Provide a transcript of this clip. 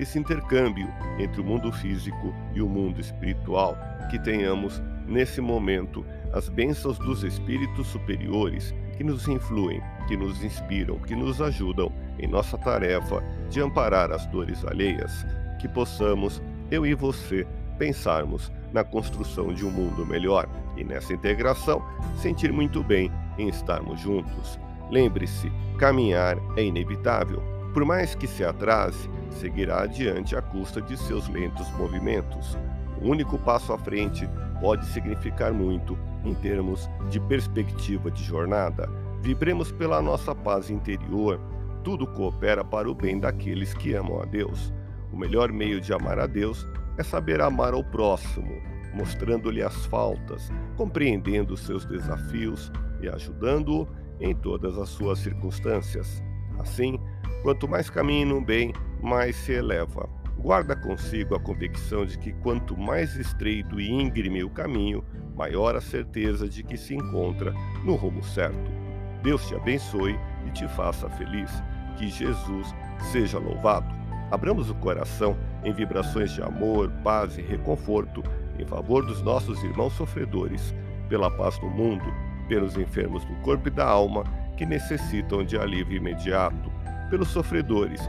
esse intercâmbio entre o mundo físico e o mundo espiritual, que tenhamos, nesse momento, as bênçãos dos espíritos superiores que nos influem, que nos inspiram, que nos ajudam em nossa tarefa de amparar as dores alheias, que possamos, eu e você, pensarmos na construção de um mundo melhor e nessa integração sentir muito bem em estarmos juntos. Lembre-se, caminhar é inevitável. Por mais que se atrase, seguirá adiante à custa de seus lentos movimentos. O único passo à frente pode significar muito em termos de perspectiva de jornada. Vibremos pela nossa paz interior. Tudo coopera para o bem daqueles que amam a Deus. O melhor meio de amar a Deus é saber amar ao próximo, mostrando-lhe as faltas, compreendendo seus desafios e ajudando-o em todas as suas circunstâncias. Assim, quanto mais caminha no bem, mais se eleva. Guarda consigo a convicção de que quanto mais estreito e íngreme o caminho, maior a certeza de que se encontra no rumo certo. Deus te abençoe e te faça feliz. Que Jesus seja louvado. Abramos o coração em vibrações de amor, paz e reconforto em favor dos nossos irmãos sofredores, pela paz do mundo, pelos enfermos do corpo e da alma que necessitam de alívio imediato, pelos sofredores